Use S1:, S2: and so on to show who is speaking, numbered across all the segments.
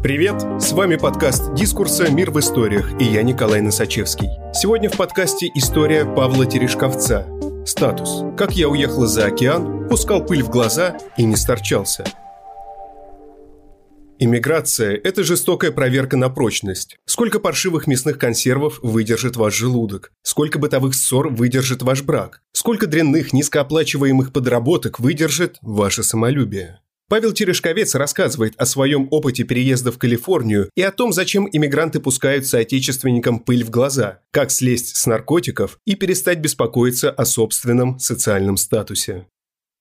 S1: Привет! С вами подкаст «Дискурса. Мир в историях» и я Николай Носачевский. Сегодня в подкасте история Павла Терешковца. Статус. Как я уехал за океан, пускал пыль в глаза и не сторчался. Иммиграция – это жестокая проверка на прочность. Сколько паршивых мясных консервов выдержит ваш желудок? Сколько бытовых ссор выдержит ваш брак? Сколько дрянных, низкооплачиваемых подработок выдержит ваше самолюбие? Павел Терешковец рассказывает о своем опыте переезда в Калифорнию и о том, зачем иммигранты пускают соотечественникам пыль в глаза, как слезть с наркотиков и перестать беспокоиться о собственном социальном статусе.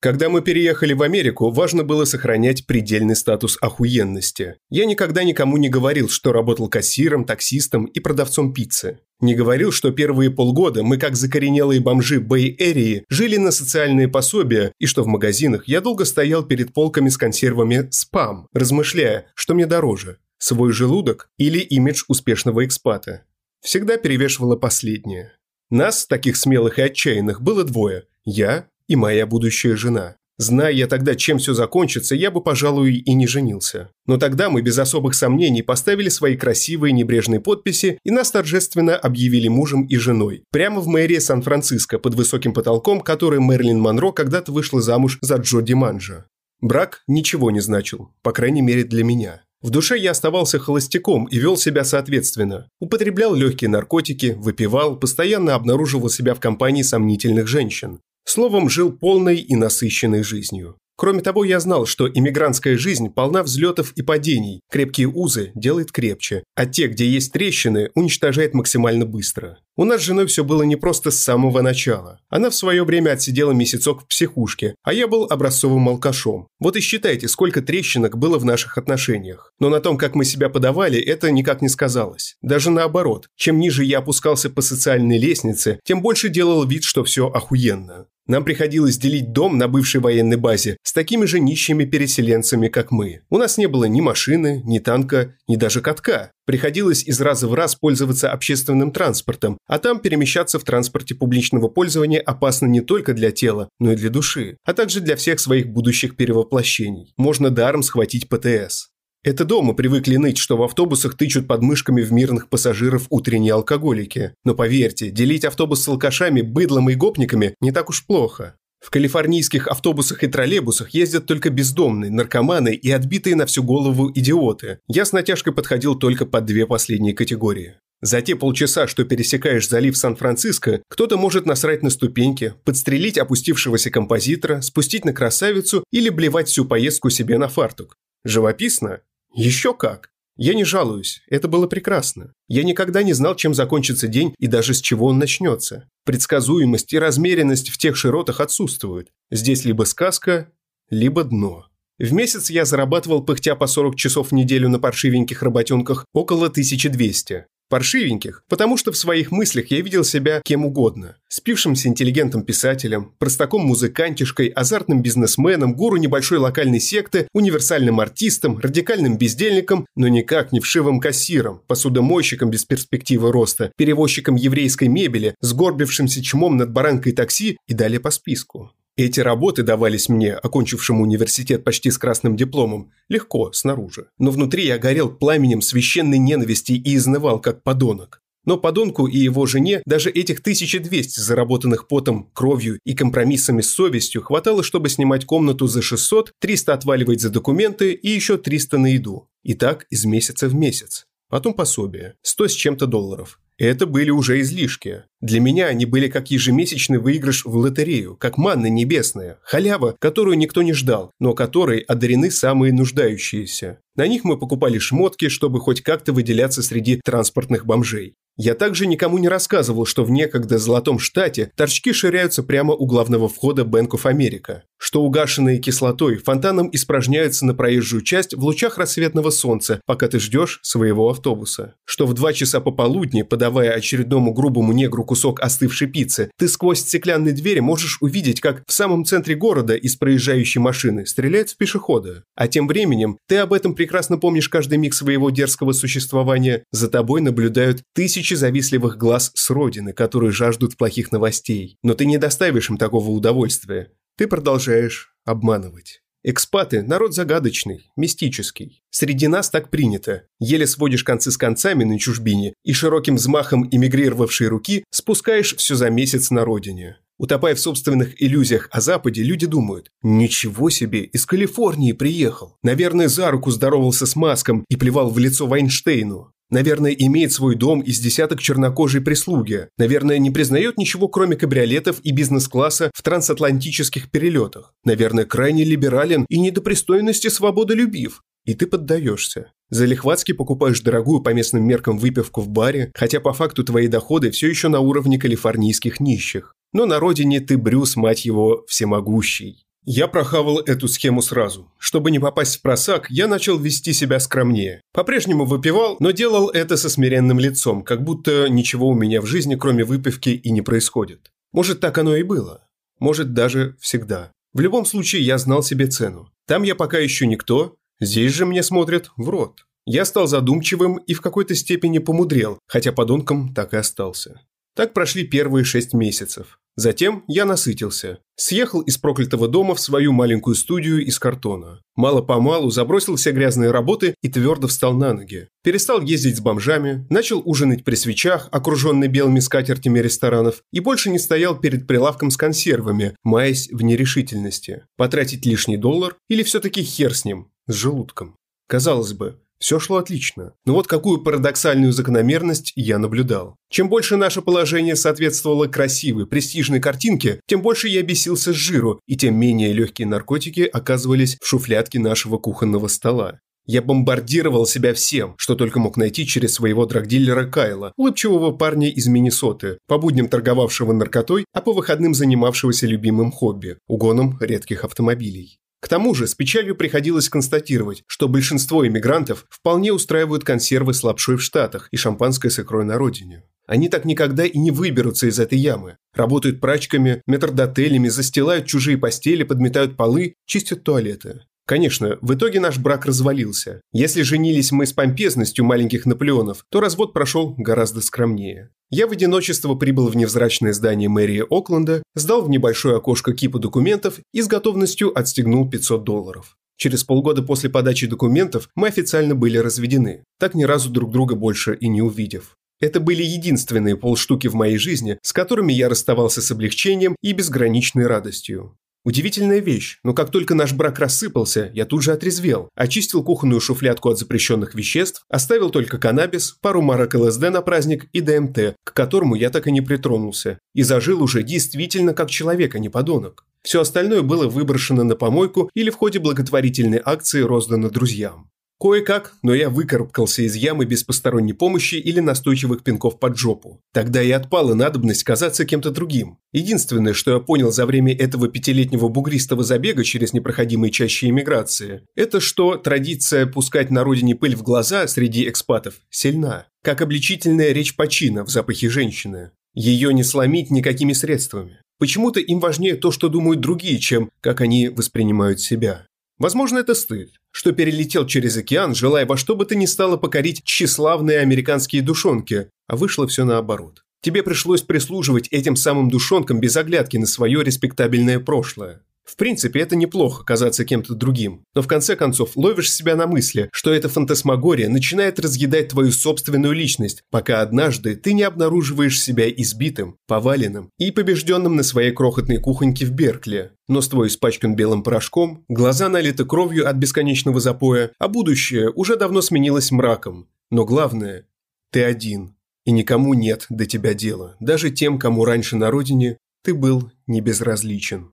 S1: Когда мы переехали в Америку, важно было сохранять предельный статус охуенности. Я никогда никому не говорил, что работал кассиром, таксистом и продавцом пиццы. Не говорил, что первые полгода мы, как закоренелые бомжи Бэй-Эрии, жили на социальные пособия, и что в магазинах я долго стоял перед полками с консервами «Спам», размышляя, что мне дороже – свой желудок или имидж успешного экспата. Всегда перевешивало последнее. Нас, таких смелых и отчаянных, было двое – я и моя будущая жена. Зная я тогда, чем все закончится, я бы, пожалуй, и не женился. Но тогда мы без особых сомнений поставили свои красивые небрежные подписи и нас торжественно объявили мужем и женой. Прямо в мэрии Сан-Франциско, под высоким потолком, который Мэрилин Монро когда-то вышла замуж за Джо Диманджа. Брак ничего не значил, по крайней мере для меня. В душе я оставался холостяком и вел себя соответственно. Употреблял легкие наркотики, выпивал, постоянно обнаруживал себя в компании сомнительных женщин. Словом, жил полной и насыщенной жизнью. Кроме того, я знал, что иммигрантская жизнь полна взлетов и падений, крепкие узы делает крепче, а те, где есть трещины, уничтожает максимально быстро. У нас с женой все было не просто с самого начала. Она в свое время отсидела месяцок в психушке, а я был образцовым алкашом. Вот и считайте, сколько трещинок было в наших отношениях. Но на том, как мы себя подавали, это никак не сказалось. Даже наоборот. Чем ниже я опускался по социальной лестнице, тем больше делал вид, что все охуенно. Нам приходилось делить дом на бывшей военной базе с такими же нищими переселенцами, как мы. У нас не было ни машины, ни танка, ни даже катка. Приходилось из раза в раз пользоваться общественным транспортом, а там перемещаться в транспорте публичного пользования опасно не только для тела, но и для души, а также для всех своих будущих перевоплощений. Можно даром схватить ПТС. Это дома привыкли ныть, что в автобусах тычут подмышками в мирных пассажиров утренние алкоголики. Но поверьте, делить автобус с алкашами, быдлом и гопниками не так уж плохо. В калифорнийских автобусах и троллейбусах ездят только бездомные, наркоманы и отбитые на всю голову идиоты. Я с натяжкой подходил только под две последние категории. За те полчаса, что пересекаешь залив Сан-Франциско, кто-то может насрать на ступеньки, подстрелить опустившегося композитора, спустить на красавицу или блевать всю поездку себе на фартук. Живописно? Еще как. Я не жалуюсь, это было прекрасно. Я никогда не знал, чем закончится день и даже с чего он начнется. Предсказуемость и размеренность в тех широтах отсутствуют. Здесь либо сказка, либо дно. В месяц я зарабатывал пыхтя по 40 часов в неделю на паршивеньких работенках около 1200. Паршивеньких, потому что в своих мыслях я видел себя кем угодно. Спившимся интеллигентом писателем, простаком-музыкантишкой, азартным бизнесменом, гуру небольшой локальной секты, универсальным артистом, радикальным бездельником, но никак не вшивым кассиром, посудомойщиком без перспективы роста, перевозчиком еврейской мебели, сгорбившимся чмом над баранкой такси и далее по списку. Эти работы давались мне, окончившему университет почти с красным дипломом, легко, снаружи. Но внутри я горел пламенем священной ненависти и изнывал, как подонок. Но подонку и его жене даже этих 1200 заработанных потом, кровью и компромиссами с совестью хватало, чтобы снимать комнату за 600, 300 отваливать за документы и еще 300 на еду. И так из месяца в месяц. Потом пособие. 100 с чем-то долларов. Это были уже излишки. Для меня они были как ежемесячный выигрыш в лотерею, как манна небесная, халява, которую никто не ждал, но которой одарены самые нуждающиеся. На них мы покупали шмотки, чтобы хоть как-то выделяться среди транспортных бомжей. Я также никому не рассказывал, что в некогда золотом штате торчки ширяются прямо у главного входа Bank of America, что угашенные кислотой фонтаном испражняются на проезжую часть в лучах рассветного солнца, пока ты ждешь своего автобуса, что в два часа пополудни, подавая очередному грубому негру кусок остывшей пиццы, ты сквозь стеклянные двери можешь увидеть, как в самом центре города из проезжающей машины стреляют в пешехода. А тем временем ты об этом прекрасно помнишь каждый миг своего дерзкого существования, за тобой наблюдают тысячи тысячи завистливых глаз с родины, которые жаждут плохих новостей. Но ты не доставишь им такого удовольствия. Ты продолжаешь обманывать. Экспаты – народ загадочный, мистический. Среди нас так принято. Еле сводишь концы с концами на чужбине и широким взмахом эмигрировавшей руки спускаешь все за месяц на родине. Утопая в собственных иллюзиях о Западе, люди думают «Ничего себе, из Калифорнии приехал». Наверное, за руку здоровался с Маском и плевал в лицо Вайнштейну. Наверное, имеет свой дом из десяток чернокожей прислуги. Наверное, не признает ничего, кроме кабриолетов и бизнес-класса в трансатлантических перелетах. Наверное, крайне либерален и недопристойности свободолюбив. И ты поддаешься. Залихватски покупаешь дорогую по местным меркам выпивку в баре, хотя по факту твои доходы все еще на уровне калифорнийских нищих. Но на родине ты Брюс, мать его, всемогущий. Я прохавал эту схему сразу. Чтобы не попасть в просак, я начал вести себя скромнее. По-прежнему выпивал, но делал это со смиренным лицом, как будто ничего у меня в жизни, кроме выпивки, и не происходит. Может, так оно и было. Может, даже всегда. В любом случае, я знал себе цену. Там я пока еще никто, здесь же мне смотрят в рот. Я стал задумчивым и в какой-то степени помудрел, хотя подонком так и остался. Так прошли первые шесть месяцев. Затем я насытился. Съехал из проклятого дома в свою маленькую студию из картона. Мало-помалу забросил все грязные работы и твердо встал на ноги. Перестал ездить с бомжами, начал ужинать при свечах, окруженный белыми скатертями ресторанов, и больше не стоял перед прилавком с консервами, маясь в нерешительности. Потратить лишний доллар или все-таки хер с ним, с желудком. Казалось бы, все шло отлично. Но вот какую парадоксальную закономерность я наблюдал. Чем больше наше положение соответствовало красивой, престижной картинке, тем больше я бесился с жиру, и тем менее легкие наркотики оказывались в шуфлядке нашего кухонного стола. Я бомбардировал себя всем, что только мог найти через своего драгдиллера Кайла, улыбчивого парня из Миннесоты, по будням торговавшего наркотой, а по выходным занимавшегося любимым хобби – угоном редких автомобилей. К тому же с печалью приходилось констатировать, что большинство иммигрантов вполне устраивают консервы с лапшой в Штатах и шампанское с икрой на родине. Они так никогда и не выберутся из этой ямы. Работают прачками, метрдотелями, застилают чужие постели, подметают полы, чистят туалеты. Конечно, в итоге наш брак развалился. Если женились мы с помпезностью маленьких Наполеонов, то развод прошел гораздо скромнее. Я в одиночество прибыл в невзрачное здание мэрии Окленда, сдал в небольшое окошко кипу документов и с готовностью отстегнул 500 долларов. Через полгода после подачи документов мы официально были разведены, так ни разу друг друга больше и не увидев. Это были единственные полштуки в моей жизни, с которыми я расставался с облегчением и безграничной радостью. Удивительная вещь, но как только наш брак рассыпался, я тут же отрезвел, очистил кухонную шуфлядку от запрещенных веществ, оставил только каннабис, пару марок ЛСД на праздник и ДМТ, к которому я так и не притронулся, и зажил уже действительно как человек, а не подонок. Все остальное было выброшено на помойку или в ходе благотворительной акции роздано друзьям. Кое-как, но я выкарабкался из ямы без посторонней помощи или настойчивых пинков под жопу. Тогда и отпала надобность казаться кем-то другим. Единственное, что я понял за время этого пятилетнего бугристого забега через непроходимые чащи иммиграции, это что традиция пускать на родине пыль в глаза среди экспатов сильна, как обличительная речь почина в запахе женщины. Ее не сломить никакими средствами. Почему-то им важнее то, что думают другие, чем как они воспринимают себя. Возможно, это стыд, что перелетел через океан, желая во что бы то ни стало покорить тщеславные американские душонки, а вышло все наоборот. Тебе пришлось прислуживать этим самым душонкам без оглядки на свое респектабельное прошлое. В принципе, это неплохо казаться кем-то другим, но в конце концов ловишь себя на мысли, что эта фантасмагория начинает разъедать твою собственную личность, пока однажды ты не обнаруживаешь себя избитым, поваленным и побежденным на своей крохотной кухоньке в Беркли. Нос твой испачкан белым порошком, глаза налиты кровью от бесконечного запоя, а будущее уже давно сменилось мраком. Но главное – ты один, и никому нет до тебя дела, даже тем, кому раньше на родине ты был не безразличен.